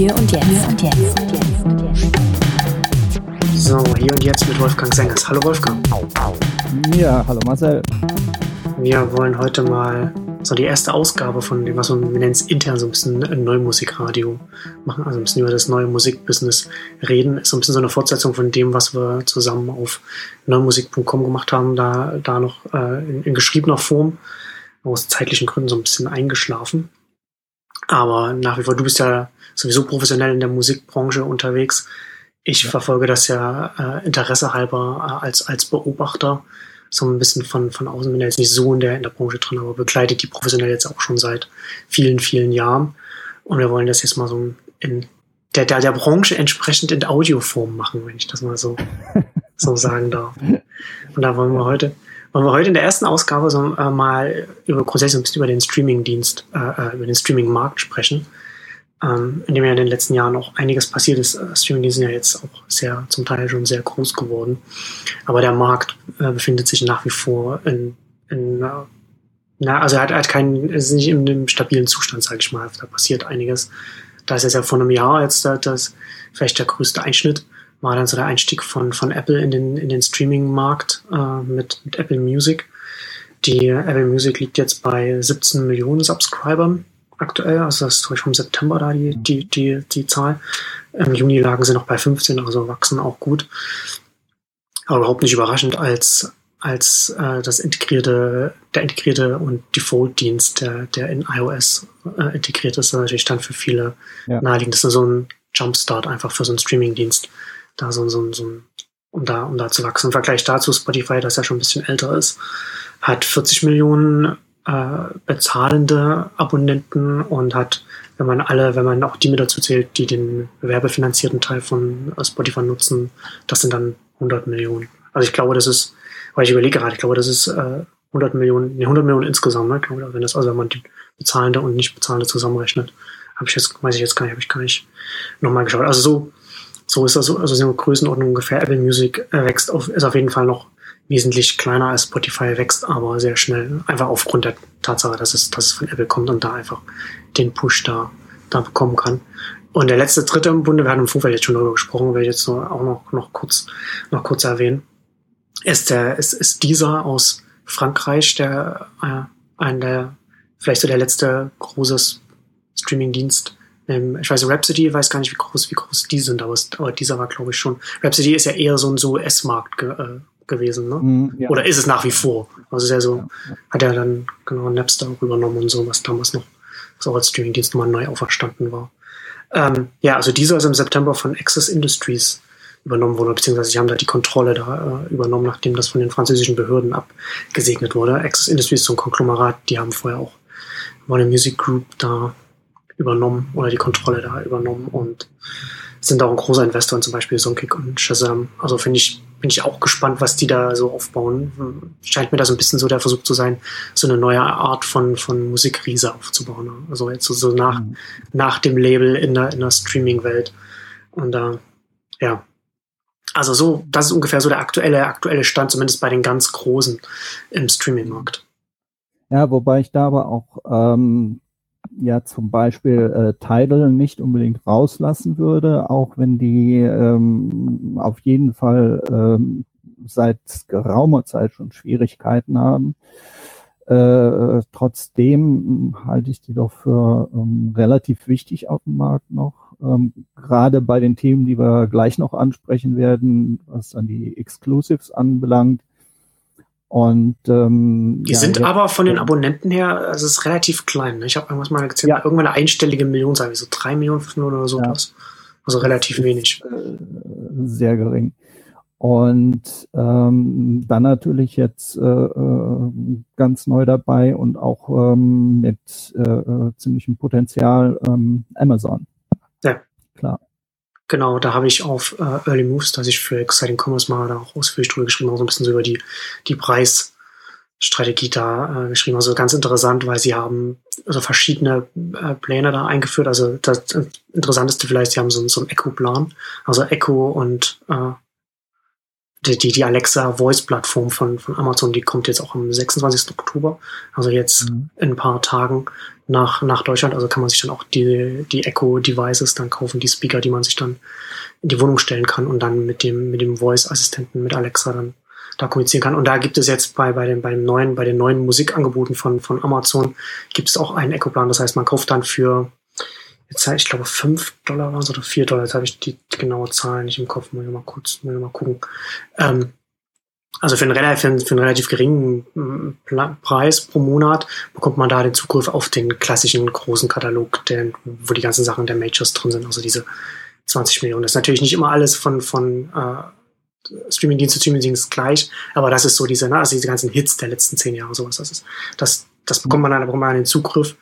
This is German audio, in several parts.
Hier und jetzt. Hier und jetzt. So, hier und jetzt mit Wolfgang Sengers. Hallo Wolfgang. Ja, hallo Marcel. Wir wollen heute mal so die erste Ausgabe von dem, was man nennt, intern so ein bisschen ein Neumusikradio machen, also ein bisschen über das neue Musikbusiness reden. Ist so ein bisschen so eine Fortsetzung von dem, was wir zusammen auf neumusik.com gemacht haben, da, da noch äh, in, in geschriebener Form, aus zeitlichen Gründen so ein bisschen eingeschlafen. Aber nach wie vor, du bist ja sowieso professionell in der Musikbranche unterwegs. Ich ja. verfolge das ja äh, Interesse halber äh, als, als Beobachter, so ein bisschen von, von außen, bin ja jetzt nicht so in der, in der Branche drin, aber begleitet die professionell jetzt auch schon seit vielen, vielen Jahren. Und wir wollen das jetzt mal so in der, der, der Branche entsprechend in Audioform machen, wenn ich das mal so, so sagen darf. Und da wollen wir heute, wollen wir heute in der ersten Ausgabe so äh, mal über grundsätzlich ein bisschen über den Streaming-Dienst, äh, äh über den Streaming-Markt sprechen ähm, in dem ja in den letzten Jahren auch einiges passiert ist. Äh, Streaming sind ja jetzt auch sehr, zum Teil schon sehr groß geworden. Aber der Markt äh, befindet sich nach wie vor in, in äh, na, also er hat, er hat keinen, ist nicht in einem stabilen Zustand, sage ich mal. Da passiert einiges. Da ist es ja vor einem Jahr jetzt das, das vielleicht der größte Einschnitt, war dann so der Einstieg von, von Apple in den, in den Streaming-Markt äh, mit, mit Apple Music. Die Apple Music liegt jetzt bei 17 Millionen Subscribern aktuell. Also das ist glaube ich vom September da die, die, die, die Zahl. Im Juni lagen sie noch bei 15, also wachsen auch gut. Aber überhaupt nicht überraschend als, als äh, das integrierte, der integrierte und Default-Dienst, der, der in iOS äh, integriert ist, natürlich dann für viele ja. naheliegend. Das ist so ein Jumpstart einfach für so einen Streaming-Dienst. Da so, so, so ein, um da, um da zu wachsen. Im Vergleich dazu Spotify, das ja schon ein bisschen älter ist, hat 40 Millionen äh, bezahlende Abonnenten und hat, wenn man alle, wenn man auch die mit dazu zählt, die den werbefinanzierten Teil von Spotify nutzen, das sind dann 100 Millionen. Also ich glaube, das ist, weil ich überlege gerade, ich glaube, das ist äh, 100 Millionen, nee, 100 Millionen insgesamt, ne? Glaube, wenn das, also wenn man die bezahlende und nicht bezahlende zusammenrechnet, habe ich jetzt, weiß ich jetzt gar nicht, habe ich gar nicht nochmal geschaut. Also so, so ist das so, also so Größenordnung ungefähr. Apple Music äh, wächst auf, ist auf jeden Fall noch wesentlich kleiner als Spotify wächst, aber sehr schnell. Einfach aufgrund der Tatsache, dass es, dass es von Apple kommt und da einfach den Push da, da bekommen kann. Und der letzte dritte im Bunde, wir hatten im Vorfeld jetzt schon darüber gesprochen, werde ich jetzt nur auch noch, noch kurz, noch kurz erwähnen, ist der, ist, ist dieser aus Frankreich, der, äh, ein der, vielleicht so der letzte große Streaming-Dienst, ähm, ich weiß, Rhapsody, weiß gar nicht, wie groß, wie groß die sind, aber, aber dieser war, glaube ich, schon. Rhapsody ist ja eher so ein so S-Markt äh, gewesen, ne? Mm, ja. Oder ist es nach wie vor? Also ist ja so, ja, hat er dann genau Napster auch übernommen und so, was damals noch so als Streamingdienst mal neu auferstanden war. Ähm, ja, also dieser ist im September von Access Industries übernommen worden, beziehungsweise sie haben da die Kontrolle da äh, übernommen, nachdem das von den französischen Behörden abgesegnet wurde. Access Industries ein Konglomerat, die haben vorher auch Warner Music Group da übernommen oder die Kontrolle da übernommen und sind auch ein großer Investor in zum Beispiel Songkick und Shazam. Also finde ich, bin ich auch gespannt, was die da so aufbauen. Scheint mir das ein bisschen so der Versuch zu sein, so eine neue Art von, von Musikriese aufzubauen. Also jetzt so, so nach, mhm. nach dem Label in der, in der Streaming-Welt. Und da, äh, ja. Also so, das ist ungefähr so der aktuelle, aktuelle Stand, zumindest bei den ganz Großen im Streaming-Markt. Ja, wobei ich da aber auch ähm, ja zum Beispiel äh, Tidal nicht unbedingt rauslassen würde, auch wenn die ähm, auf jeden Fall ähm, seit geraumer Zeit schon Schwierigkeiten haben. Äh, trotzdem halte ich die doch für ähm, relativ wichtig auf dem Markt noch. Ähm, gerade bei den Themen, die wir gleich noch ansprechen werden, was dann die Exclusives anbelangt, und ähm, die ja, sind aber von den Abonnenten her, also es ist relativ klein. Ne? Ich habe irgendwas mal gezählt, ja. irgendwann eine einstellige Million, sagen wir so drei Millionen, fünf Millionen oder so was. Also relativ wenig. Äh, sehr gering. Und ähm, dann natürlich jetzt äh, äh, ganz neu dabei und auch ähm, mit äh, äh ziemlichem Potenzial ähm, Amazon. Ja. Klar. Genau, da habe ich auf äh, Early Moves, dass ich für Exciting Commerce mal da auch ausführlich drüber geschrieben habe, so ein bisschen so über die, die Preisstrategie da äh, geschrieben. Also ganz interessant, weil sie haben also verschiedene äh, Pläne da eingeführt. Also das Interessanteste vielleicht, sie haben so, so einen Echo-Plan, also Echo und äh, die, die, die Alexa Voice-Plattform von, von Amazon, die kommt jetzt auch am 26. Oktober, also jetzt mhm. in ein paar Tagen nach, nach Deutschland. Also kann man sich dann auch die, die Echo-Devices dann kaufen, die Speaker, die man sich dann in die Wohnung stellen kann und dann mit dem, mit dem Voice-Assistenten, mit Alexa dann da kommunizieren kann. Und da gibt es jetzt bei, bei, den, bei, den neuen, bei den neuen Musikangeboten von, von Amazon gibt es auch einen Echo-Plan. Das heißt, man kauft dann für, jetzt ich glaube, 5 Dollar waren es oder 4 Dollar. Jetzt habe ich die genaue Zahl nicht im Kopf. Muss ich mal kurz, muss ich mal gucken. Ähm, also für einen, relativ, für einen relativ geringen mm, Preis pro Monat bekommt man da den Zugriff auf den klassischen großen Katalog, der, wo die ganzen Sachen der Majors drin sind, also diese 20 Millionen. Das ist natürlich nicht immer alles von, von äh, Streamingdienst zu Streamingdienst gleich, aber das ist so diese, ne, also diese ganzen Hits der letzten zehn Jahre, sowas. Das ist, das, das bekommt man dann, da bekommt man den Zugriff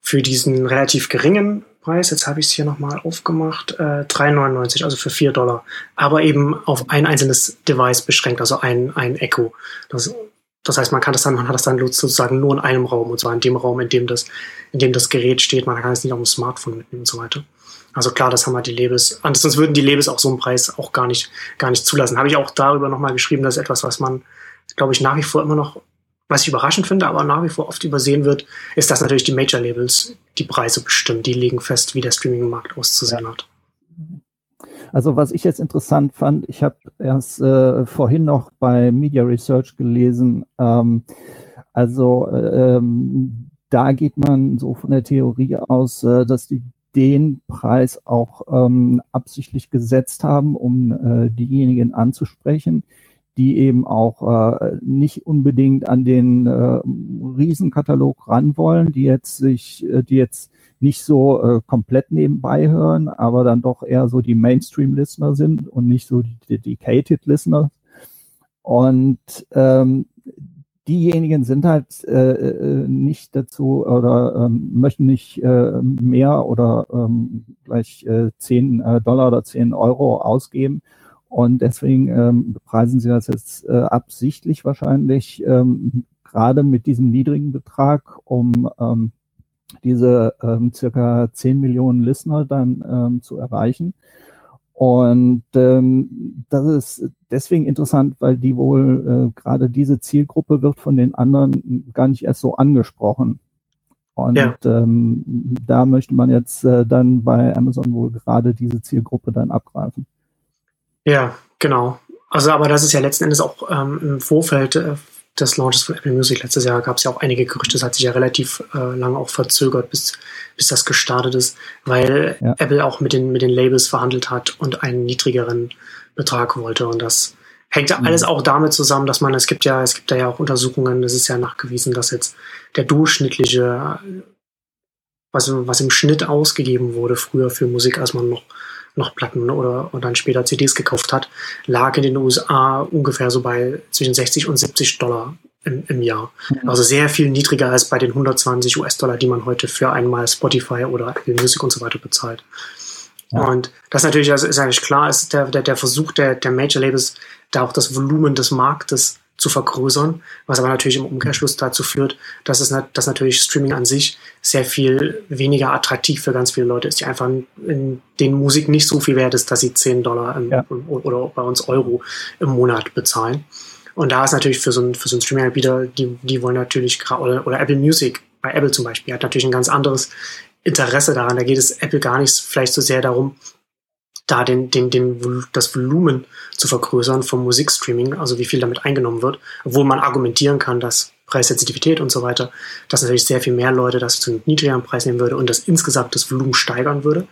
für diesen relativ geringen Preis, jetzt habe ich es hier nochmal aufgemacht, äh, 3,99, also für 4 Dollar. Aber eben auf ein einzelnes Device beschränkt, also ein, ein Echo. Das, das heißt, man kann das dann, man hat das dann sozusagen nur in einem Raum, und zwar in dem Raum, in dem das, in dem das Gerät steht. Man kann es nicht auf dem Smartphone mitnehmen und so weiter. Also klar, das haben halt die Labels. Ansonsten würden die Labels auch so einen Preis auch gar nicht, gar nicht zulassen. Habe ich auch darüber nochmal geschrieben, das ist etwas, was man, glaube ich, nach wie vor immer noch was ich überraschend finde, aber nach wie vor oft übersehen wird, ist, dass natürlich die Major-Labels die Preise bestimmen. Die legen fest, wie der Streaming-Markt auszusehen hat. Also was ich jetzt interessant fand, ich habe erst äh, vorhin noch bei Media Research gelesen, ähm, also ähm, da geht man so von der Theorie aus, äh, dass die den Preis auch ähm, absichtlich gesetzt haben, um äh, diejenigen anzusprechen, die eben auch äh, nicht unbedingt an den äh, Riesenkatalog ran wollen, die jetzt sich, äh, die jetzt nicht so äh, komplett nebenbei hören, aber dann doch eher so die Mainstream-Listener sind und nicht so die Dedicated-Listener. Und ähm, diejenigen sind halt äh, äh, nicht dazu oder ähm, möchten nicht äh, mehr oder ähm, gleich äh, 10 äh, Dollar oder 10 Euro ausgeben, und deswegen ähm, bepreisen sie das jetzt äh, absichtlich wahrscheinlich ähm, gerade mit diesem niedrigen Betrag, um ähm, diese ähm, circa 10 Millionen Listener dann ähm, zu erreichen. Und ähm, das ist deswegen interessant, weil die wohl äh, gerade diese Zielgruppe wird von den anderen gar nicht erst so angesprochen. Und ja. ähm, da möchte man jetzt äh, dann bei Amazon wohl gerade diese Zielgruppe dann abgreifen. Ja, genau. Also, aber das ist ja letzten Endes auch ähm, im Vorfeld äh, des Launches von Apple Music letztes Jahr gab es ja auch einige Gerüchte. Das hat sich ja relativ äh, lange auch verzögert, bis, bis das gestartet ist, weil ja. Apple auch mit den, mit den Labels verhandelt hat und einen niedrigeren Betrag wollte. Und das hängt ja mhm. alles auch damit zusammen, dass man, es gibt ja, es gibt da ja auch Untersuchungen, es ist ja nachgewiesen, dass jetzt der durchschnittliche, was, was im Schnitt ausgegeben wurde früher für Musik, als man noch noch Platten oder, oder dann später CDs gekauft hat, lag in den USA ungefähr so bei zwischen 60 und 70 Dollar im, im Jahr. Mhm. Also sehr viel niedriger als bei den 120 US-Dollar, die man heute für einmal Spotify oder Apple Music und so weiter bezahlt. Ja. Und das natürlich, also ist eigentlich klar, ist der, der, der Versuch der, der Major Labels, da auch das Volumen des Marktes zu vergrößern, was aber natürlich im Umkehrschluss dazu führt, dass es dass natürlich Streaming an sich sehr viel weniger attraktiv für ganz viele Leute ist, die einfach in den Musik nicht so viel wert ist, dass sie 10 Dollar im, ja. oder bei uns Euro im Monat bezahlen. Und da ist natürlich für so ein, für so ein Streaming-Anbieter, die, die wollen natürlich, oder, oder Apple Music, bei Apple zum Beispiel, hat natürlich ein ganz anderes Interesse daran. Da geht es Apple gar nicht vielleicht so sehr darum, da den, den, den, das Volumen zu vergrößern vom Musikstreaming, also wie viel damit eingenommen wird, obwohl man argumentieren kann, dass Preissensitivität und so weiter, dass natürlich sehr viel mehr Leute das zu einem niedrigeren Preis nehmen würde und das insgesamt das Volumen steigern würde.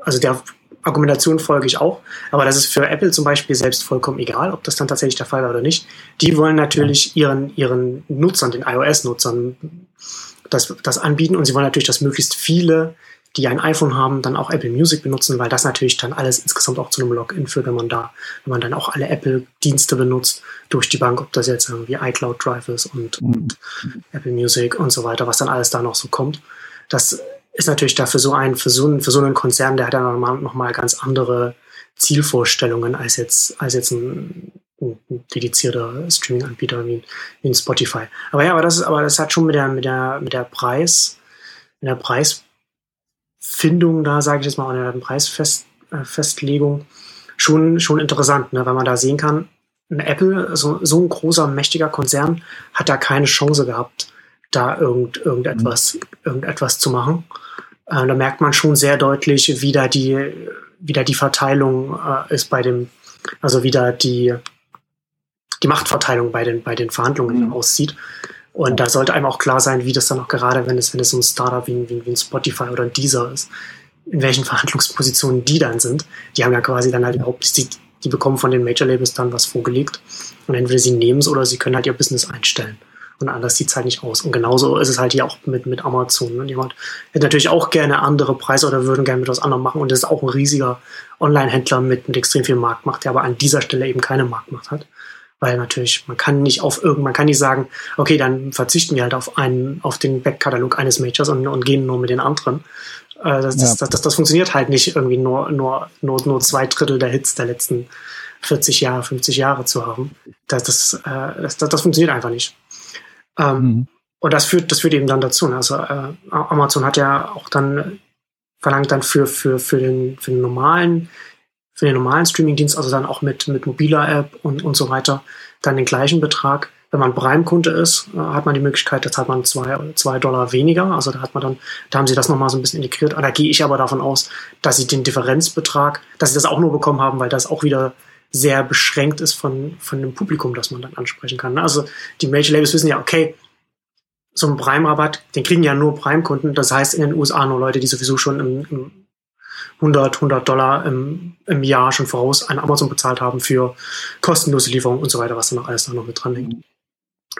Also der Argumentation folge ich auch, aber das ist für Apple zum Beispiel selbst vollkommen egal, ob das dann tatsächlich der Fall war oder nicht. Die wollen natürlich ihren, ihren Nutzern, den iOS-Nutzern, das, das anbieten und sie wollen natürlich, dass möglichst viele die ein iPhone haben, dann auch Apple Music benutzen, weil das natürlich dann alles insgesamt auch zu einem Login führt, wenn man da, wenn man dann auch alle Apple-Dienste benutzt durch die Bank, ob das jetzt irgendwie iCloud Drive ist und, und Apple Music und so weiter, was dann alles da noch so kommt. Das ist natürlich dafür so ein, für so einen, für so einen Konzern, der hat dann nochmal ganz andere Zielvorstellungen als jetzt, als jetzt ein, ein dedizierter Streaming-Anbieter wie, wie ein Spotify. Aber ja, aber das ist, aber das hat schon mit der, mit der, mit der Preis, mit der Preis Findung da, sage ich jetzt mal, an der Preisfestlegung äh, schon, schon interessant, ne? weil man da sehen kann, ein Apple, so, so ein großer, mächtiger Konzern, hat da keine Chance gehabt, da irgend, irgendetwas, irgendetwas zu machen. Äh, da merkt man schon sehr deutlich, wie da die, wie da die Verteilung äh, ist bei dem, also wie da die, die Machtverteilung bei den, bei den Verhandlungen mhm. aussieht. Und da sollte einem auch klar sein, wie das dann auch gerade, wenn es, wenn es so ein Startup wie, wie, wie ein Spotify oder ein Deezer ist, in welchen Verhandlungspositionen die dann sind. Die haben ja quasi dann halt überhaupt, die, die bekommen von den Major Labels dann was vorgelegt. Und entweder sie nehmen es oder sie können halt ihr Business einstellen. Und anders sieht es halt nicht aus. Und genauso ist es halt hier auch mit, mit Amazon. Und jemand hätte natürlich auch gerne andere Preise oder würden gerne mit was anderem machen. Und das ist auch ein riesiger Online-Händler mit, mit extrem viel Marktmacht, der aber an dieser Stelle eben keine Marktmacht hat. Weil natürlich, man kann nicht auf irgend, man kann nicht sagen, okay, dann verzichten wir halt auf einen, auf den Backkatalog eines Majors und, und gehen nur mit den anderen. Äh, das, ja. das, das, das, funktioniert halt nicht irgendwie nur, nur, nur, nur zwei Drittel der Hits der letzten 40 Jahre, 50 Jahre zu haben. Das, das, äh, das, das, das funktioniert einfach nicht. Ähm, mhm. Und das führt, das führt eben dann dazu. Ne? Also äh, Amazon hat ja auch dann verlangt dann für, für, für, den, für den normalen, für den normalen Streamingdienst, also dann auch mit, mit mobiler App und, und so weiter, dann den gleichen Betrag. Wenn man Prime-Kunde ist, äh, hat man die Möglichkeit, da zahlt man zwei, zwei Dollar weniger. Also da hat man dann, da haben sie das nochmal so ein bisschen integriert. Da gehe ich aber davon aus, dass sie den Differenzbetrag, dass sie das auch nur bekommen haben, weil das auch wieder sehr beschränkt ist von, von dem Publikum, das man dann ansprechen kann. Also die Major Labels wissen ja, okay, so ein Prime-Rabatt, den kriegen ja nur Prime-Kunden. Das heißt in den USA nur Leute, die sowieso schon im, im 100, 100 Dollar im, im Jahr schon voraus an Amazon bezahlt haben für kostenlose Lieferung und so weiter, was dann noch alles da noch mit dran hängt.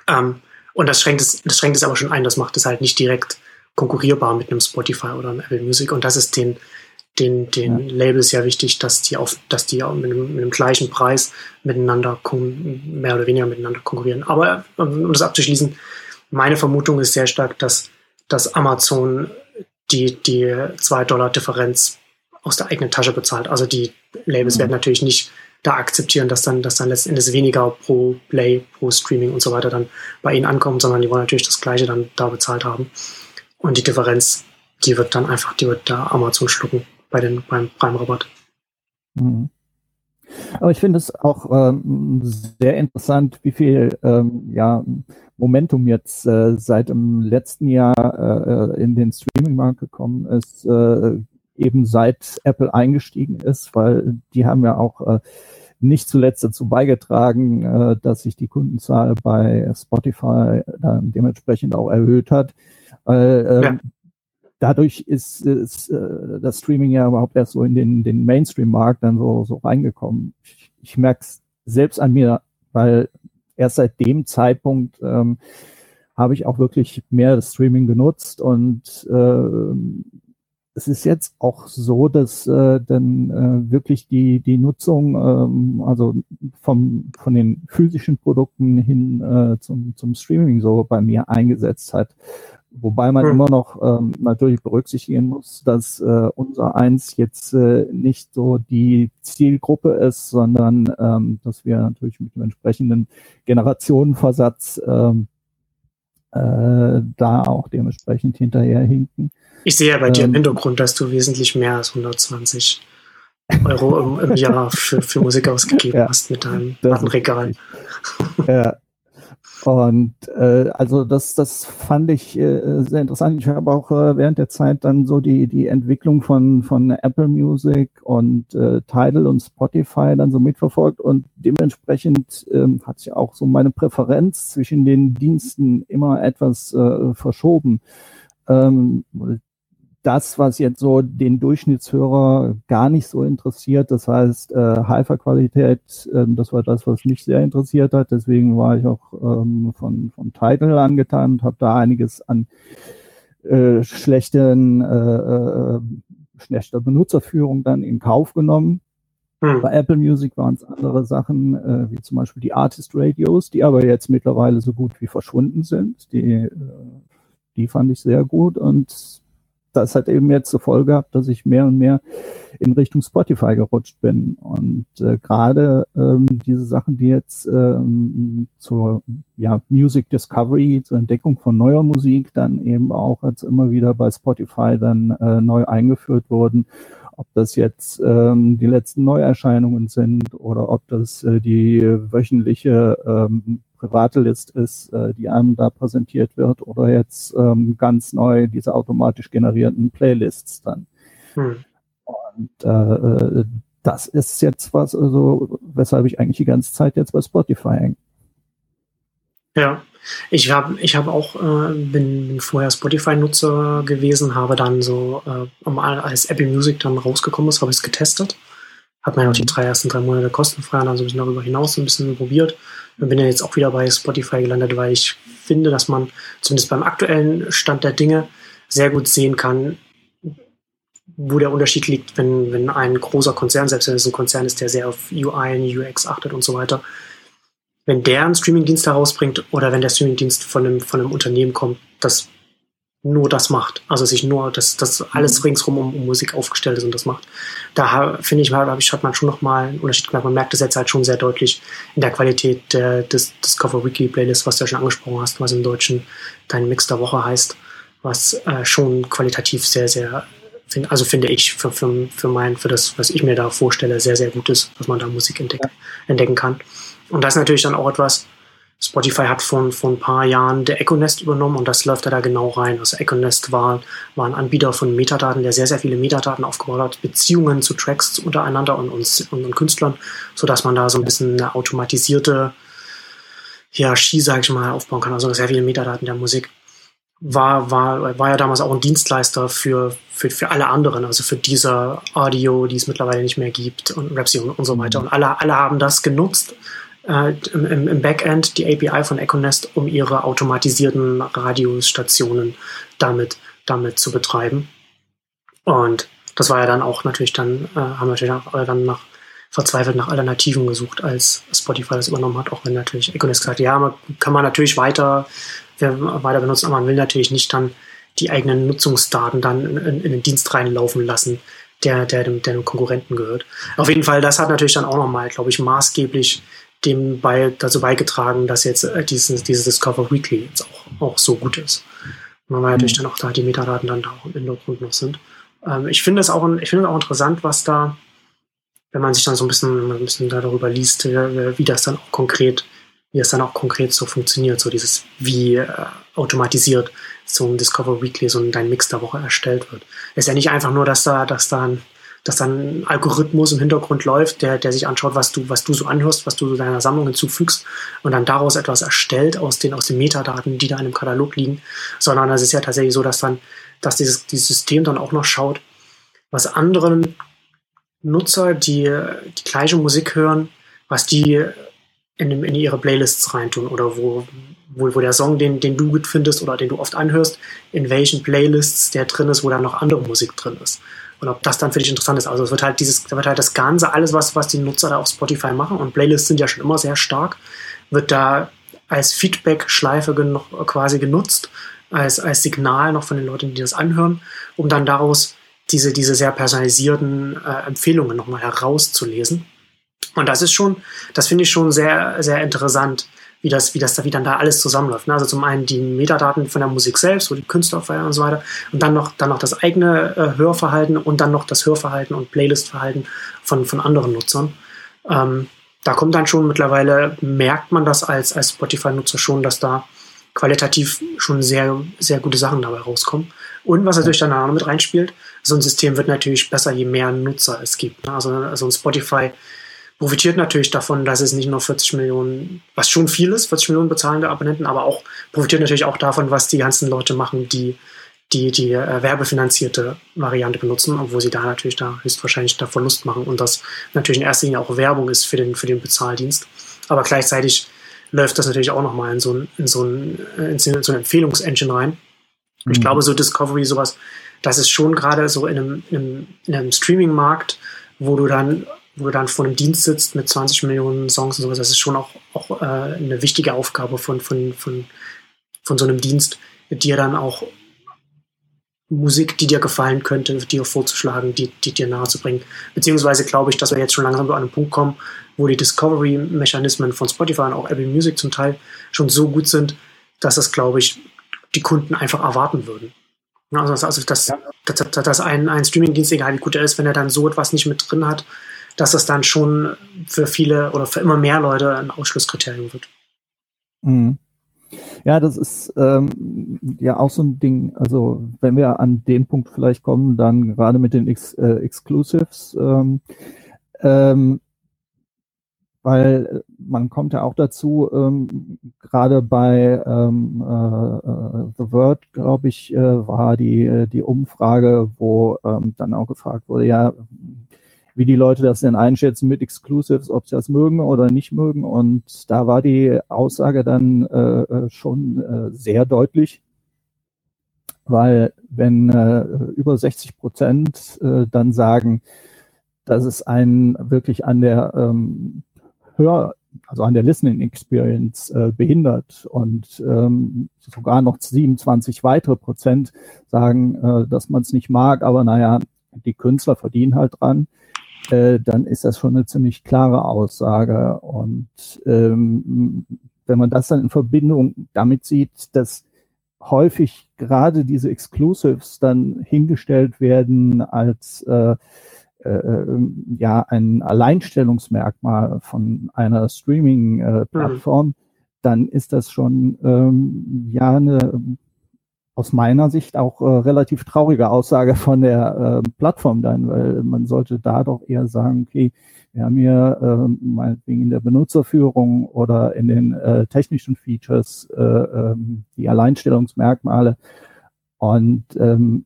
Ähm, und das schränkt, es, das schränkt es aber schon ein, das macht es halt nicht direkt konkurrierbar mit einem Spotify oder einem Apple Music. Und das ist den, den, den ja. Labels ja wichtig, dass die auf, dass die auch mit einem, mit einem gleichen Preis miteinander mehr oder weniger miteinander konkurrieren. Aber um das abzuschließen, meine Vermutung ist sehr stark, dass, dass Amazon die, die 2 Dollar Differenz aus der eigenen Tasche bezahlt. Also die Labels mhm. werden natürlich nicht da akzeptieren, dass dann, dass dann letzten Endes weniger pro Play, pro Streaming und so weiter dann bei ihnen ankommt, sondern die wollen natürlich das Gleiche dann da bezahlt haben. Und die Differenz, die wird dann einfach, die wird da Amazon schlucken bei den, beim Prime-Rabatt. Mhm. Aber ich finde es auch ähm, sehr interessant, wie viel ähm, ja, Momentum jetzt äh, seit dem letzten Jahr äh, in den Streaming-Markt gekommen ist, äh, eben seit Apple eingestiegen ist, weil die haben ja auch äh, nicht zuletzt dazu beigetragen, äh, dass sich die Kundenzahl bei Spotify dann dementsprechend auch erhöht hat. Weil, ähm, ja dadurch ist, ist äh, das Streaming ja überhaupt erst so in den, den Mainstream-Markt dann so, so reingekommen. Ich, ich merke es selbst an mir, weil erst seit dem Zeitpunkt ähm, habe ich auch wirklich mehr das Streaming genutzt und äh, es ist jetzt auch so, dass äh, dann äh, wirklich die die Nutzung ähm, also vom von den physischen Produkten hin äh, zum zum Streaming so bei mir eingesetzt hat Wobei man hm. immer noch ähm, natürlich berücksichtigen muss, dass äh, unser Eins jetzt äh, nicht so die Zielgruppe ist, sondern ähm, dass wir natürlich mit dem entsprechenden Generationenversatz ähm, äh, da auch dementsprechend hinterherhinken. Ich sehe ja bei dir im ähm, Hintergrund, dass du wesentlich mehr als 120 Euro im, im Jahr für, für Musik ausgegeben ja, hast mit deinem Plattenregal. Ja, und äh, also das, das fand ich äh, sehr interessant. Ich habe auch äh, während der Zeit dann so die, die Entwicklung von, von Apple Music und äh, Tidal und Spotify dann so mitverfolgt und dementsprechend ähm, hat sich auch so meine Präferenz zwischen den Diensten immer etwas äh, verschoben. Ähm, das, was jetzt so den Durchschnittshörer gar nicht so interessiert. Das heißt, äh, Hyper-Qualität, äh, das war das, was mich sehr interessiert hat. Deswegen war ich auch ähm, von, von Title angetan und habe da einiges an äh, schlechten, äh, äh, schlechter Benutzerführung dann in Kauf genommen. Hm. Bei Apple Music waren es andere Sachen, äh, wie zum Beispiel die Artist Radios, die aber jetzt mittlerweile so gut wie verschwunden sind. Die, äh, die fand ich sehr gut und das hat eben jetzt zur Folge gehabt, dass ich mehr und mehr in Richtung Spotify gerutscht bin. Und äh, gerade ähm, diese Sachen, die jetzt ähm, zur ja, Music Discovery, zur Entdeckung von neuer Musik, dann eben auch jetzt immer wieder bei Spotify dann äh, neu eingeführt wurden. Ob das jetzt ähm, die letzten Neuerscheinungen sind oder ob das äh, die wöchentliche ähm, private List ist, äh, die einem da präsentiert wird oder jetzt ähm, ganz neu diese automatisch generierten Playlists dann. Hm. Und äh, äh das ist jetzt was, also weshalb ich eigentlich die ganze Zeit jetzt bei Spotify hänge. Ja, ich habe ich hab auch, äh, bin, vorher Spotify-Nutzer gewesen, habe dann so, äh, als Apple Music dann rausgekommen ist, habe ich es getestet. Hat mir auch die drei ersten drei Monate kostenfrei und dann so ein bisschen darüber hinaus ein bisschen probiert. Und bin ja jetzt auch wieder bei Spotify gelandet, weil ich finde, dass man zumindest beim aktuellen Stand der Dinge sehr gut sehen kann, wo der Unterschied liegt, wenn, wenn ein großer Konzern, selbst wenn es ein Konzern ist, der sehr auf UI und UX achtet und so weiter, wenn der einen Streamingdienst herausbringt oder wenn der Streamingdienst von einem, von einem Unternehmen kommt, das nur das macht. Also sich nur, dass das alles mhm. ringsrum um, um, Musik aufgestellt ist und das macht. Da finde ich, hab ich, hat man schon nochmal einen Unterschied gemerkt. Man merkt das jetzt halt schon sehr deutlich in der Qualität der, des Discover Wiki Playlist, was du ja schon angesprochen hast, was im Deutschen dein Mix der Woche heißt, was äh, schon qualitativ sehr, sehr, also finde ich für, für, für mein, für das, was ich mir da vorstelle, sehr, sehr gut ist, dass man da Musik entdeck, ja. entdecken kann. Und das ist natürlich dann auch etwas, Spotify hat vor, vor ein paar Jahren der Econest übernommen und das läuft da genau rein. Also Econest war, war ein Anbieter von Metadaten, der sehr, sehr viele Metadaten aufgebaut hat, Beziehungen zu Tracks untereinander und uns und, und Künstlern, sodass man da so ein bisschen eine automatisierte Hierarchie, sage ich mal, aufbauen kann. Also sehr viele Metadaten der Musik. War, war, war ja damals auch ein Dienstleister für, für, für alle anderen, also für dieser Audio, die es mittlerweile nicht mehr gibt und Rapsy und, und so weiter. Und alle, alle haben das genutzt äh, im, Backend die API von Econest, um ihre automatisierten Radiostationen damit, damit zu betreiben. Und das war ja dann auch natürlich dann, äh, haben natürlich auch alle dann nach, verzweifelt nach Alternativen gesucht, als Spotify das übernommen hat, auch wenn natürlich Econest gesagt hat, ja, man, kann man natürlich weiter, weiter benutzen, aber man will natürlich nicht dann die eigenen Nutzungsdaten dann in, in, in den Dienst reinlaufen lassen, der, der, dem, der dem Konkurrenten gehört. Auf jeden Fall, das hat natürlich dann auch nochmal, glaube ich, maßgeblich dem bei, dazu beigetragen, dass jetzt äh, dieses, dieses Discover Weekly jetzt auch, auch so gut ist. Und weil natürlich mhm. dann auch da die Metadaten dann da auch im Hintergrund noch sind. Ähm, ich finde es auch, ich finde auch interessant, was da, wenn man sich dann so ein bisschen, ein bisschen darüber liest, äh, wie das dann auch konkret, wie das dann auch konkret so funktioniert, so dieses, wie äh, automatisiert so ein Discover Weekly, so ein dein Mix der Woche erstellt wird. Ist ja nicht einfach nur, dass da, dass da ein dass dann ein Algorithmus im Hintergrund läuft, der, der sich anschaut, was du, was du so anhörst, was du so deiner Sammlung hinzufügst und dann daraus etwas erstellt aus den, aus den Metadaten, die da in dem Katalog liegen, sondern es ist ja tatsächlich so, dass dann, dass dieses, dieses System dann auch noch schaut, was anderen Nutzer, die die gleiche Musik hören, was die in, in ihre Playlists reintun oder wo, wo, wo der Song, den, den du gut findest oder den du oft anhörst, in welchen Playlists der drin ist, wo dann noch andere Musik drin ist und ob das dann für dich interessant ist. Also es wird halt dieses, wird halt das Ganze, alles, was, was die Nutzer da auf Spotify machen, und Playlists sind ja schon immer sehr stark, wird da als Feedback-Schleife gen quasi genutzt, als, als Signal noch von den Leuten, die das anhören, um dann daraus diese, diese sehr personalisierten äh, Empfehlungen nochmal herauszulesen. Und das ist schon, das finde ich schon sehr, sehr interessant, wie das, wie das da, wie dann da alles zusammenläuft. Ne? Also zum einen die Metadaten von der Musik selbst, wo die Künstler feiern und so weiter, und dann noch, dann noch das eigene äh, Hörverhalten und dann noch das Hörverhalten und Playlistverhalten von, von anderen Nutzern. Ähm, da kommt dann schon mittlerweile, merkt man das als, als Spotify-Nutzer schon, dass da qualitativ schon sehr, sehr gute Sachen dabei rauskommen. Und was natürlich dann auch noch mit reinspielt, so ein System wird natürlich besser, je mehr Nutzer es gibt. Ne? Also, also ein Spotify profitiert natürlich davon, dass es nicht nur 40 Millionen, was schon viel ist, 40 Millionen bezahlende Abonnenten, aber auch profitiert natürlich auch davon, was die ganzen Leute machen, die die, die äh, werbefinanzierte Variante benutzen, obwohl sie da natürlich da höchstwahrscheinlich da Verlust machen und das natürlich in erster Linie auch Werbung ist für den, für den Bezahldienst. Aber gleichzeitig läuft das natürlich auch nochmal in so ein, in so ein, in so eine Empfehlungsengine rein. Mhm. Ich glaube, so Discovery, sowas, das ist schon gerade so in einem, in einem, in einem Streaming-Markt, wo du dann wo du dann vor einem Dienst sitzt mit 20 Millionen Songs und sowas, das ist schon auch, auch äh, eine wichtige Aufgabe von, von, von, von so einem Dienst, dir dann auch Musik, die dir gefallen könnte, dir vorzuschlagen, die, die dir nahezubringen. Beziehungsweise glaube ich, dass wir jetzt schon langsam an einen Punkt kommen, wo die Discovery-Mechanismen von Spotify und auch Apple Music zum Teil schon so gut sind, dass das, glaube ich, die Kunden einfach erwarten würden. Also, also dass, ja. dass, dass ein, ein Streamingdienst, egal wie gut er ist, wenn er dann so etwas nicht mit drin hat, dass das dann schon für viele oder für immer mehr Leute ein Ausschlusskriterium wird. Mhm. Ja, das ist ähm, ja auch so ein Ding. Also wenn wir an den Punkt vielleicht kommen, dann gerade mit den Ex äh, Exclusives, ähm, ähm, weil man kommt ja auch dazu, ähm, gerade bei ähm, äh, äh The Word, glaube ich, äh, war die, äh, die Umfrage, wo ähm, dann auch gefragt wurde, ja, wie die Leute das denn einschätzen mit Exclusives, ob sie das mögen oder nicht mögen. Und da war die Aussage dann äh, äh schon äh, sehr deutlich, weil wenn äh, über 60 Prozent äh, dann sagen, dass es einen wirklich an der ähm, Hör, also an der Listening Experience äh, behindert und ähm, sogar noch 27 weitere Prozent sagen, dass man es nicht mag, aber naja, die Künstler verdienen halt dran, äh, dann ist das schon eine ziemlich klare Aussage. Und ähm, wenn man das dann in Verbindung damit sieht, dass häufig gerade diese Exclusives dann hingestellt werden als äh, äh, ja ein Alleinstellungsmerkmal von einer Streaming-Plattform, mhm. dann ist das schon ähm, ja eine aus meiner Sicht auch äh, relativ traurige Aussage von der äh, Plattform dann, weil man sollte da doch eher sagen, okay, wir haben hier äh, meinetwegen in der Benutzerführung oder in den äh, technischen Features äh, ähm, die Alleinstellungsmerkmale. Und ähm,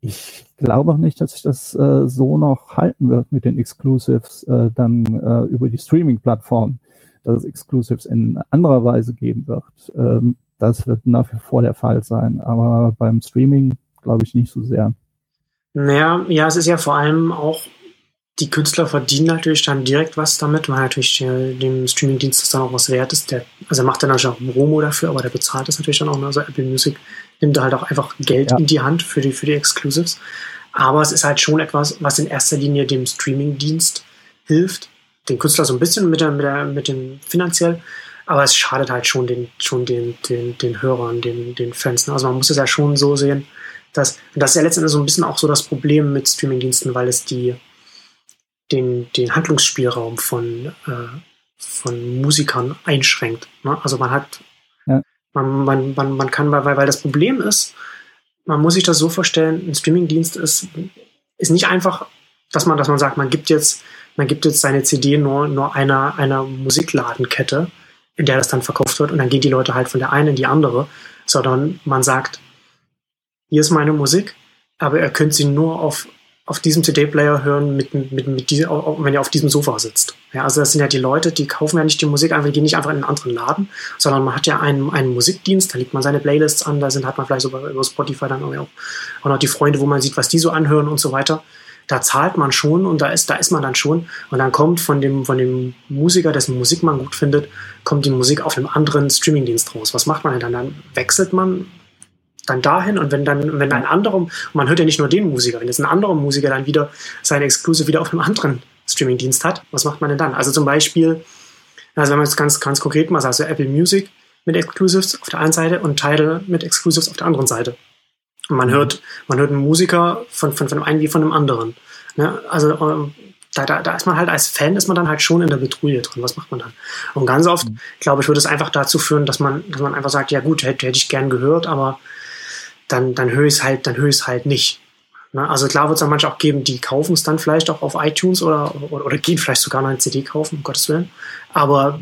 ich glaube auch nicht, dass sich das äh, so noch halten wird mit den Exclusives äh, dann äh, über die Streaming-Plattform, dass es Exclusives in anderer Weise geben wird. Ähm, das wird nach wie vor der Fall sein. Aber beim Streaming glaube ich nicht so sehr. Naja, ja, es ist ja vor allem auch, die Künstler verdienen natürlich dann direkt was damit, weil natürlich dem Streamingdienst das dann auch was wert ist. Der, also er macht dann natürlich auch Promo dafür, aber der bezahlt das natürlich dann auch. Also Apple Music nimmt da halt auch einfach Geld ja. in die Hand für die, für die Exclusives. Aber es ist halt schon etwas, was in erster Linie dem Streamingdienst hilft, den Künstler so ein bisschen mit, der, mit, der, mit dem finanziell, aber es schadet halt schon den, schon den, den, den Hörern, den, den Fans. Ne? Also man muss es ja schon so sehen, dass, und das ist ja letztendlich so ein bisschen auch so das Problem mit Streamingdiensten, weil es die, den, den Handlungsspielraum von, äh, von Musikern einschränkt. Ne? Also man hat, ja. man, man, man, man kann, weil, weil das Problem ist, man muss sich das so vorstellen, ein Streamingdienst ist, ist nicht einfach, dass man, dass man sagt, man gibt jetzt, man gibt jetzt seine CD nur, nur einer, einer Musikladenkette, in der das dann verkauft wird und dann gehen die Leute halt von der einen in die andere, sondern man sagt, hier ist meine Musik, aber ihr könnt sie nur auf, auf diesem CD-Player hören, mit, mit, mit die, wenn ihr auf diesem Sofa sitzt. Ja, also das sind ja die Leute, die kaufen ja nicht die Musik einfach, die gehen nicht einfach in einen anderen Laden, sondern man hat ja einen, einen Musikdienst, da legt man seine Playlists an, da sind, hat man vielleicht sogar über Spotify dann auch, auch noch die Freunde, wo man sieht, was die so anhören und so weiter da zahlt man schon und da ist, da ist man dann schon. Und dann kommt von dem, von dem Musiker, dessen Musik man gut findet, kommt die Musik auf einem anderen Streamingdienst raus. Was macht man denn dann? Dann wechselt man dann dahin und wenn dann, wenn ein anderer, man hört ja nicht nur den Musiker, wenn jetzt ein anderer Musiker dann wieder seine Exclusive wieder auf einem anderen Streamingdienst hat, was macht man denn dann? Also zum Beispiel, also wenn man es ganz, ganz konkret sagt, also Apple Music mit Exclusives auf der einen Seite und Tidal mit Exclusives auf der anderen Seite. Man hört, man hört einen Musiker von, von, von einem einen wie von einem anderen. Ne? Also ähm, da, da, da ist man halt als Fan, ist man dann halt schon in der Betrouille drin. Was macht man dann? Und ganz oft, mhm. glaube ich, würde es einfach dazu führen, dass man, dass man einfach sagt, ja gut, hätte, hätte ich gern gehört, aber dann, dann höre ich es halt, dann höre ich es halt nicht. Ne? Also klar wird es dann manche auch geben, die kaufen es dann vielleicht auch auf iTunes oder, oder, oder gehen vielleicht sogar noch eine CD kaufen, um Gottes Willen. Aber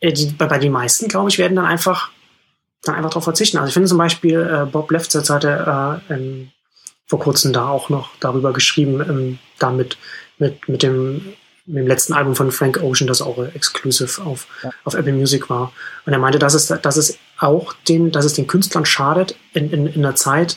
äh, die, bei, bei den meisten, glaube ich, werden dann einfach dann einfach darauf verzichten. Also ich finde zum Beispiel, äh, Bob Lefsetz hatte äh, ähm, vor kurzem da auch noch darüber geschrieben, ähm, damit mit, mit dem mit dem letzten Album von Frank Ocean, das auch exclusive auf, ja. auf Apple Music war. Und er meinte, dass es, dass es auch den, dass es den Künstlern schadet in, in, in einer Zeit,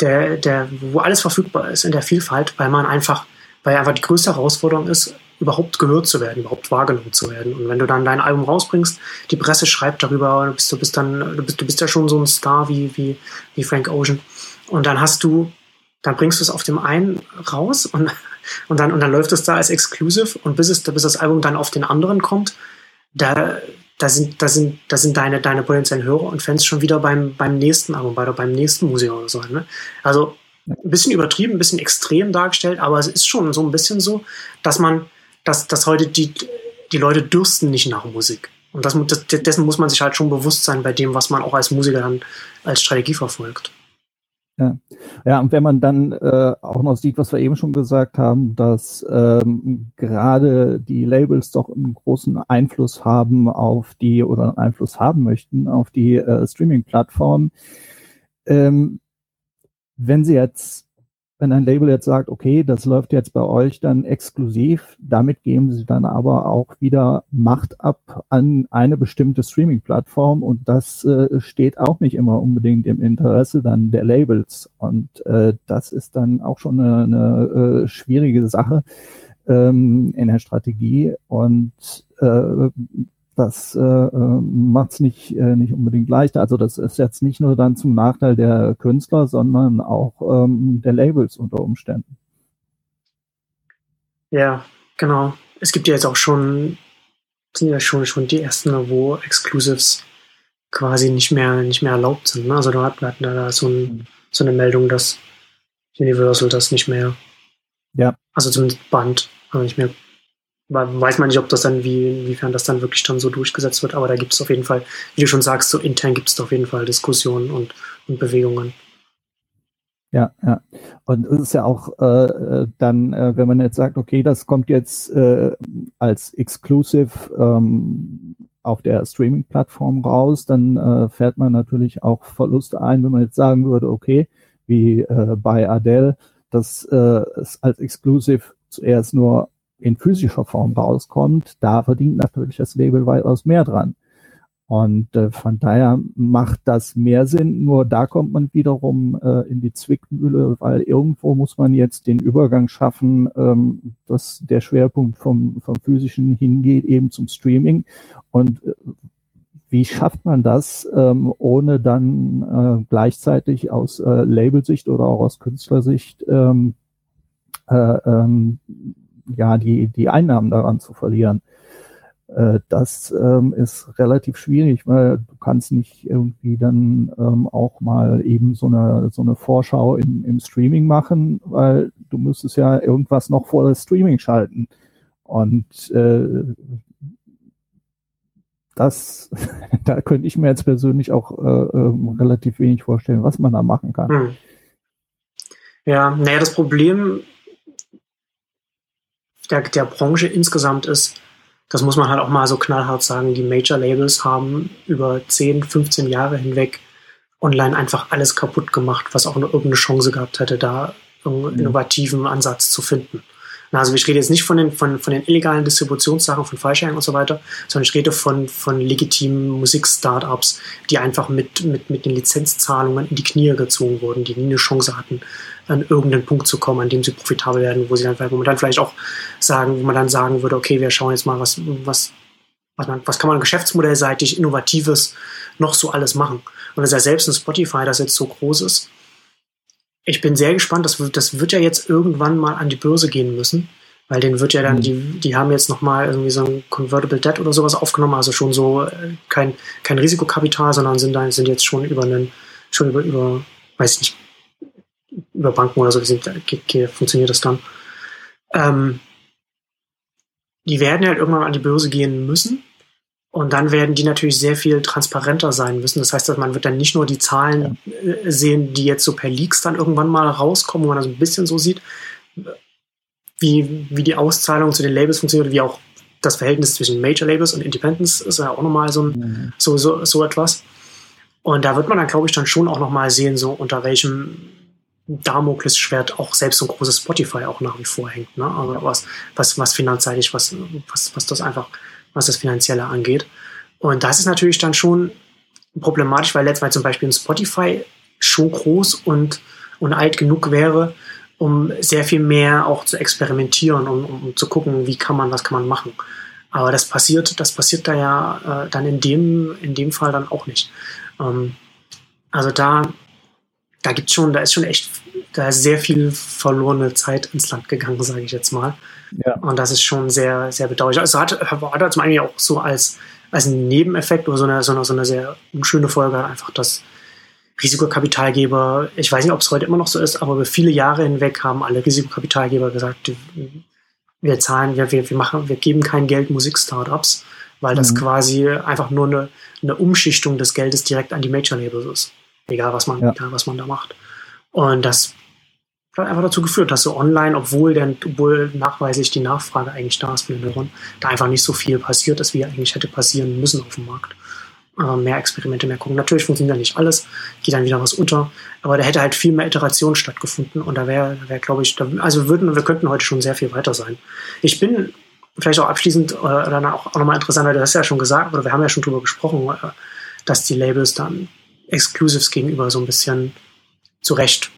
der, der, wo alles verfügbar ist in der Vielfalt, weil man einfach, weil einfach die größte Herausforderung ist, überhaupt gehört zu werden, überhaupt wahrgenommen zu werden. Und wenn du dann dein Album rausbringst, die Presse schreibt darüber, du bist, du bist dann, du bist, du bist ja schon so ein Star wie, wie, wie Frank Ocean. Und dann hast du, dann bringst du es auf dem einen raus und, und dann, und dann läuft es da als Exclusive und bis es, bis das Album dann auf den anderen kommt, da, da sind, da sind, da sind deine, deine potenziellen Hörer und Fans schon wieder beim, beim nächsten Album, oder beim nächsten Musiker oder so. Ne? Also ein bisschen übertrieben, ein bisschen extrem dargestellt, aber es ist schon so ein bisschen so, dass man, dass, dass heute die, die Leute dürsten nicht nach Musik. Und das, das, dessen muss man sich halt schon bewusst sein bei dem, was man auch als Musiker dann als Strategie verfolgt. Ja. ja, und wenn man dann äh, auch noch sieht, was wir eben schon gesagt haben, dass ähm, gerade die Labels doch einen großen Einfluss haben auf die oder Einfluss haben möchten auf die äh, Streaming-Plattformen. Ähm, wenn sie jetzt wenn ein Label jetzt sagt, okay, das läuft jetzt bei euch dann exklusiv, damit geben sie dann aber auch wieder Macht ab an eine bestimmte Streaming-Plattform und das äh, steht auch nicht immer unbedingt im Interesse dann der Labels. Und äh, das ist dann auch schon eine, eine äh, schwierige Sache ähm, in der Strategie. Und äh, das äh, äh macht es nicht, äh, nicht unbedingt leichter. Also das ist jetzt nicht nur dann zum Nachteil der Künstler, sondern auch ähm, der Labels unter Umständen. Ja, genau. Es gibt ja jetzt auch schon, sind ja schon, schon die ersten, wo Exclusives quasi nicht mehr, nicht mehr erlaubt sind. Ne? Also da hatten wir da so, ein, so eine Meldung, dass Universal das nicht mehr, ja. also zumindest Band, also nicht mehr weiß man nicht, ob das dann, wie, inwiefern das dann wirklich dann so durchgesetzt wird, aber da gibt es auf jeden Fall, wie du schon sagst, so intern gibt es auf jeden Fall Diskussionen und, und Bewegungen. Ja, ja. Und es ist ja auch äh, dann, äh, wenn man jetzt sagt, okay, das kommt jetzt äh, als Exclusive ähm, auf der Streaming-Plattform raus, dann äh, fährt man natürlich auch Verluste ein, wenn man jetzt sagen würde, okay, wie äh, bei Adele, dass äh, es als Exclusive zuerst nur in physischer Form rauskommt, da verdient natürlich das Label weitaus mehr dran. Und äh, von daher macht das mehr Sinn, nur da kommt man wiederum äh, in die Zwickmühle, weil irgendwo muss man jetzt den Übergang schaffen, ähm, dass der Schwerpunkt vom, vom physischen hingeht eben zum Streaming. Und äh, wie schafft man das, ähm, ohne dann äh, gleichzeitig aus äh, Labelsicht oder auch aus Künstlersicht ähm, äh, ähm, ja, die, die Einnahmen daran zu verlieren. Äh, das ähm, ist relativ schwierig, weil du kannst nicht irgendwie dann ähm, auch mal eben so eine, so eine Vorschau im, im Streaming machen, weil du müsstest ja irgendwas noch vor das Streaming schalten. Und äh, das, da könnte ich mir jetzt persönlich auch äh, äh, relativ wenig vorstellen, was man da machen kann. Hm. Ja, naja, das Problem der, der Branche insgesamt ist, das muss man halt auch mal so knallhart sagen, die Major-Labels haben über 10, 15 Jahre hinweg online einfach alles kaputt gemacht, was auch nur irgendeine Chance gehabt hätte, da einen mhm. innovativen Ansatz zu finden. Also ich rede jetzt nicht von den, von, von den illegalen Distributionssachen, von Falschhängen und so weiter, sondern ich rede von, von legitimen Musik-Startups, die einfach mit, mit, mit den Lizenzzahlungen in die Knie gezwungen wurden, die nie eine Chance hatten, an irgendeinen Punkt zu kommen, an dem sie profitabel werden, wo sie dann, wo man dann vielleicht auch sagen, wo man dann sagen würde, okay, wir schauen jetzt mal, was, was, was, man, was kann man geschäftsmodellseitig Innovatives noch so alles machen. Und das ist ja selbst ein Spotify, das jetzt so groß ist. Ich bin sehr gespannt, das, wird, das wird ja jetzt irgendwann mal an die Börse gehen müssen, weil den wird ja dann, mhm. die, die haben jetzt nochmal irgendwie so ein Convertible Debt oder sowas aufgenommen, also schon so äh, kein, kein Risikokapital, sondern sind, dann, sind jetzt schon über einen, schon über, über, weiß ich nicht, über Banken oder so sind, funktioniert das dann. Ähm, die werden halt irgendwann an die Börse gehen müssen. Und dann werden die natürlich sehr viel transparenter sein müssen. Das heißt, dass man wird dann nicht nur die Zahlen ja. Äh, sehen, die jetzt so per Leaks dann irgendwann mal rauskommen, wo man das ein bisschen so sieht, wie, wie die Auszahlung zu den Labels funktioniert, wie auch das Verhältnis zwischen Major Labels und Independence ist ja auch nochmal so, ein, mhm. so, so, so etwas. Und da wird man dann, glaube ich, dann schon auch nochmal sehen, so unter welchem Damoklesschwert auch selbst so ein großes Spotify auch nach wie vor hängt. Ne? Also was, was, was finanzseitig, was, was, was das einfach, was das Finanzielle angeht. Und das ist natürlich dann schon problematisch, weil letztendlich zum Beispiel ein Spotify schon groß und, und alt genug wäre, um sehr viel mehr auch zu experimentieren, um, um zu gucken, wie kann man, was kann man machen. Aber das passiert, das passiert da ja äh, dann in dem, in dem Fall dann auch nicht. Ähm, also da da gibt's schon, da ist schon echt, da ist sehr viel verlorene Zeit ins Land gegangen, sage ich jetzt mal. Ja. Und das ist schon sehr, sehr bedauerlich. Also hat, hat zum einen auch so als, als Nebeneffekt oder so eine, so eine, so eine sehr unschöne Folge einfach, dass Risikokapitalgeber, ich weiß nicht, ob es heute immer noch so ist, aber über viele Jahre hinweg haben alle Risikokapitalgeber gesagt, wir zahlen, wir, wir, wir machen, wir geben kein Geld Musik-Startups, weil das mhm. quasi einfach nur eine, eine Umschichtung des Geldes direkt an die Major-Labels ist. Egal was man, ja. egal was man da macht. Und das einfach dazu geführt, dass so online, obwohl, denn, obwohl nachweislich die Nachfrage eigentlich da ist von den Hörern, da einfach nicht so viel passiert ist, wie eigentlich hätte passieren müssen auf dem Markt. Äh, mehr Experimente, mehr gucken. Natürlich funktioniert ja nicht alles, geht dann wieder was unter, aber da hätte halt viel mehr Iteration stattgefunden und da wäre, wär, glaube ich, da, also würden, wir könnten heute schon sehr viel weiter sein. Ich bin vielleicht auch abschließend äh, dann auch, auch nochmal interessant, weil du hast ja schon gesagt, oder wir haben ja schon drüber gesprochen, äh, dass die Labels dann Exclusives gegenüber so ein bisschen zurecht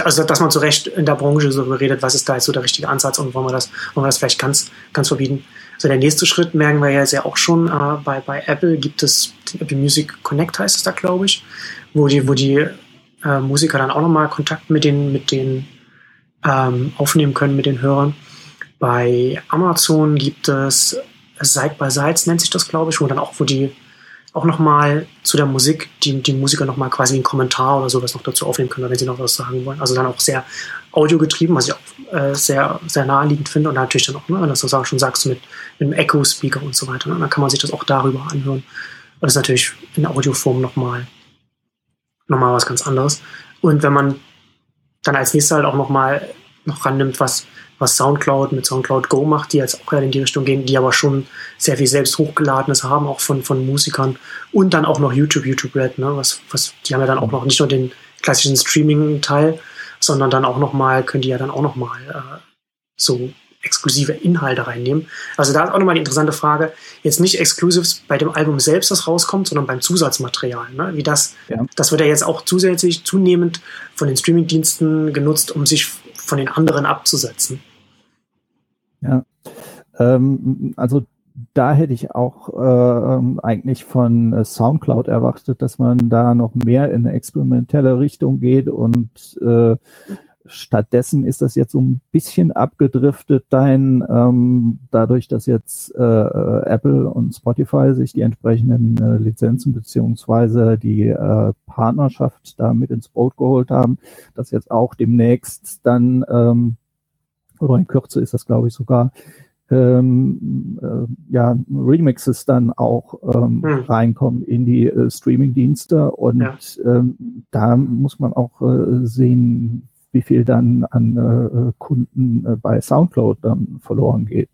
also dass man zu Recht in der Branche so redet, was ist da jetzt so der richtige Ansatz und wollen wir das, wollen wir das vielleicht ganz, ganz verbieten. So der nächste Schritt merken wir jetzt ja auch schon, äh, bei, bei Apple gibt es den Apple Music Connect heißt es da, glaube ich, wo die, wo die äh, Musiker dann auch nochmal Kontakt mit den, mit den ähm, aufnehmen können, mit den Hörern. Bei Amazon gibt es Side by Sides nennt sich das, glaube ich, wo dann auch, wo die auch nochmal zu der Musik, die, die Musiker nochmal quasi einen Kommentar oder sowas noch dazu aufnehmen können, wenn sie noch was sagen wollen. Also dann auch sehr audiogetrieben, was ich auch äh, sehr, sehr naheliegend finde. Und natürlich dann auch, ne, wenn du das schon sagst, mit, mit einem Echo-Speaker und so weiter. Ne, dann kann man sich das auch darüber anhören. Und das ist natürlich in Audioform nochmal noch mal was ganz anderes. Und wenn man dann als nächstes halt auch nochmal noch rannimmt, was was Soundcloud mit Soundcloud Go macht, die jetzt auch gerade in die Richtung gehen, die aber schon sehr viel selbst hochgeladenes haben, auch von, von Musikern und dann auch noch YouTube, YouTube Red, ne, was, was, die haben ja dann auch noch nicht nur den klassischen Streaming-Teil, sondern dann auch noch mal, können die ja dann auch noch mal äh, so exklusive Inhalte reinnehmen. Also da ist auch nochmal die interessante Frage, jetzt nicht Exclusives bei dem Album selbst, das rauskommt, sondern beim Zusatzmaterial. Ne? Wie das, ja. das wird ja jetzt auch zusätzlich zunehmend von den Streamingdiensten genutzt, um sich von den anderen abzusetzen. Ja, ähm, also da hätte ich auch äh, eigentlich von äh, SoundCloud erwartet, dass man da noch mehr in eine experimentelle Richtung geht und äh, stattdessen ist das jetzt so ein bisschen abgedriftet dein, ähm, dadurch, dass jetzt äh, äh, Apple und Spotify sich die entsprechenden äh, Lizenzen beziehungsweise die äh, Partnerschaft da mit ins Boot geholt haben, dass jetzt auch demnächst dann ähm, oder in Kürze ist das, glaube ich, sogar, ähm, äh, ja, Remixes dann auch ähm, hm. reinkommen in die äh, Streaming-Dienste und ja. ähm, da muss man auch äh, sehen, wie viel dann an äh, Kunden äh, bei SoundCloud dann verloren geht.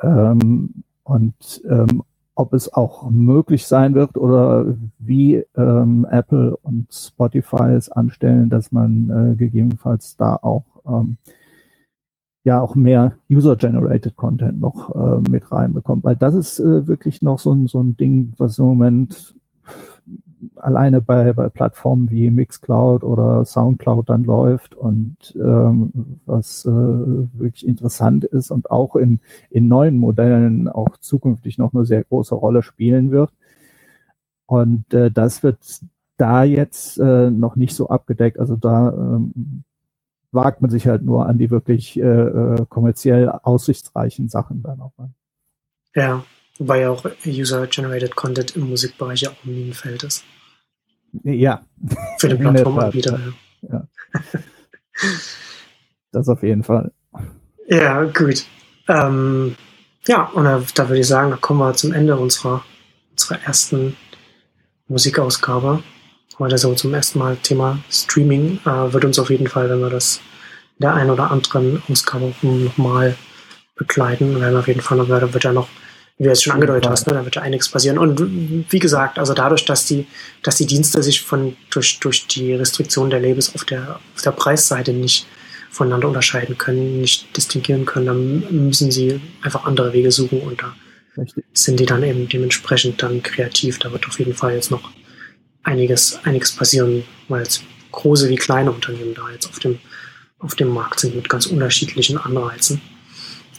Ähm, und ähm, ob es auch möglich sein wird oder wie ähm, Apple und Spotify es anstellen, dass man äh, gegebenenfalls da auch ja auch mehr User-Generated Content noch äh, mit reinbekommt. Weil das ist äh, wirklich noch so ein, so ein Ding, was im Moment alleine bei, bei Plattformen wie Mixcloud oder Soundcloud dann läuft und ähm, was äh, wirklich interessant ist und auch in, in neuen Modellen auch zukünftig noch eine sehr große Rolle spielen wird. Und äh, das wird da jetzt äh, noch nicht so abgedeckt. Also da ähm, wagt man sich halt nur an die wirklich äh, äh, kommerziell aussichtsreichen Sachen dann auch an. Ja, wobei ja auch User-Generated Content im Musikbereich ja auch ein Minenfeld ist. Ja. Für den Plattformanbieter. Ja. das auf jeden Fall. Ja, gut. Ähm, ja, und da, da, würde ich sagen, da kommen wir zum Ende unserer, unserer ersten Musikausgabe heute so zum ersten Mal Thema Streaming, äh, wird uns auf jeden Fall, wenn wir das in der einen oder anderen Ausgabe nochmal begleiten, werden wir auf jeden Fall noch, da wird ja noch, wie du es schon angedeutet hast, ne, da wird ja einiges passieren. Und wie gesagt, also dadurch, dass die, dass die Dienste sich von, durch, durch die Restriktion der Labels auf der, auf der Preisseite nicht voneinander unterscheiden können, nicht distinguieren können, dann müssen sie einfach andere Wege suchen und da Richtig. sind die dann eben dementsprechend dann kreativ. Da wird auf jeden Fall jetzt noch einiges, einiges passieren, weil es große wie kleine Unternehmen da jetzt auf dem, auf dem Markt sind mit ganz unterschiedlichen Anreizen.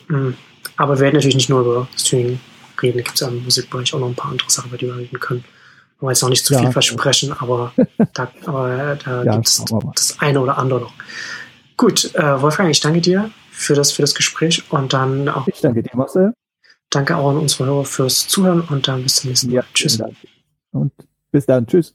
Mm, aber wir werden natürlich nicht nur über Streaming reden, da gibt es ja im Musikbereich auch noch ein paar andere Sachen, über die wir reden können. Aber jetzt noch nicht zu ja. viel versprechen, aber da, aber da ja, gibt es das eine oder andere noch. Gut, äh, Wolfgang, ich danke dir für das, für das Gespräch und dann auch. Ich danke dir, Marcel. Danke auch an unsere Hörer fürs Zuhören und dann bis zum nächsten Mal. Ja, Tschüss. Und bis dann. Tschüss.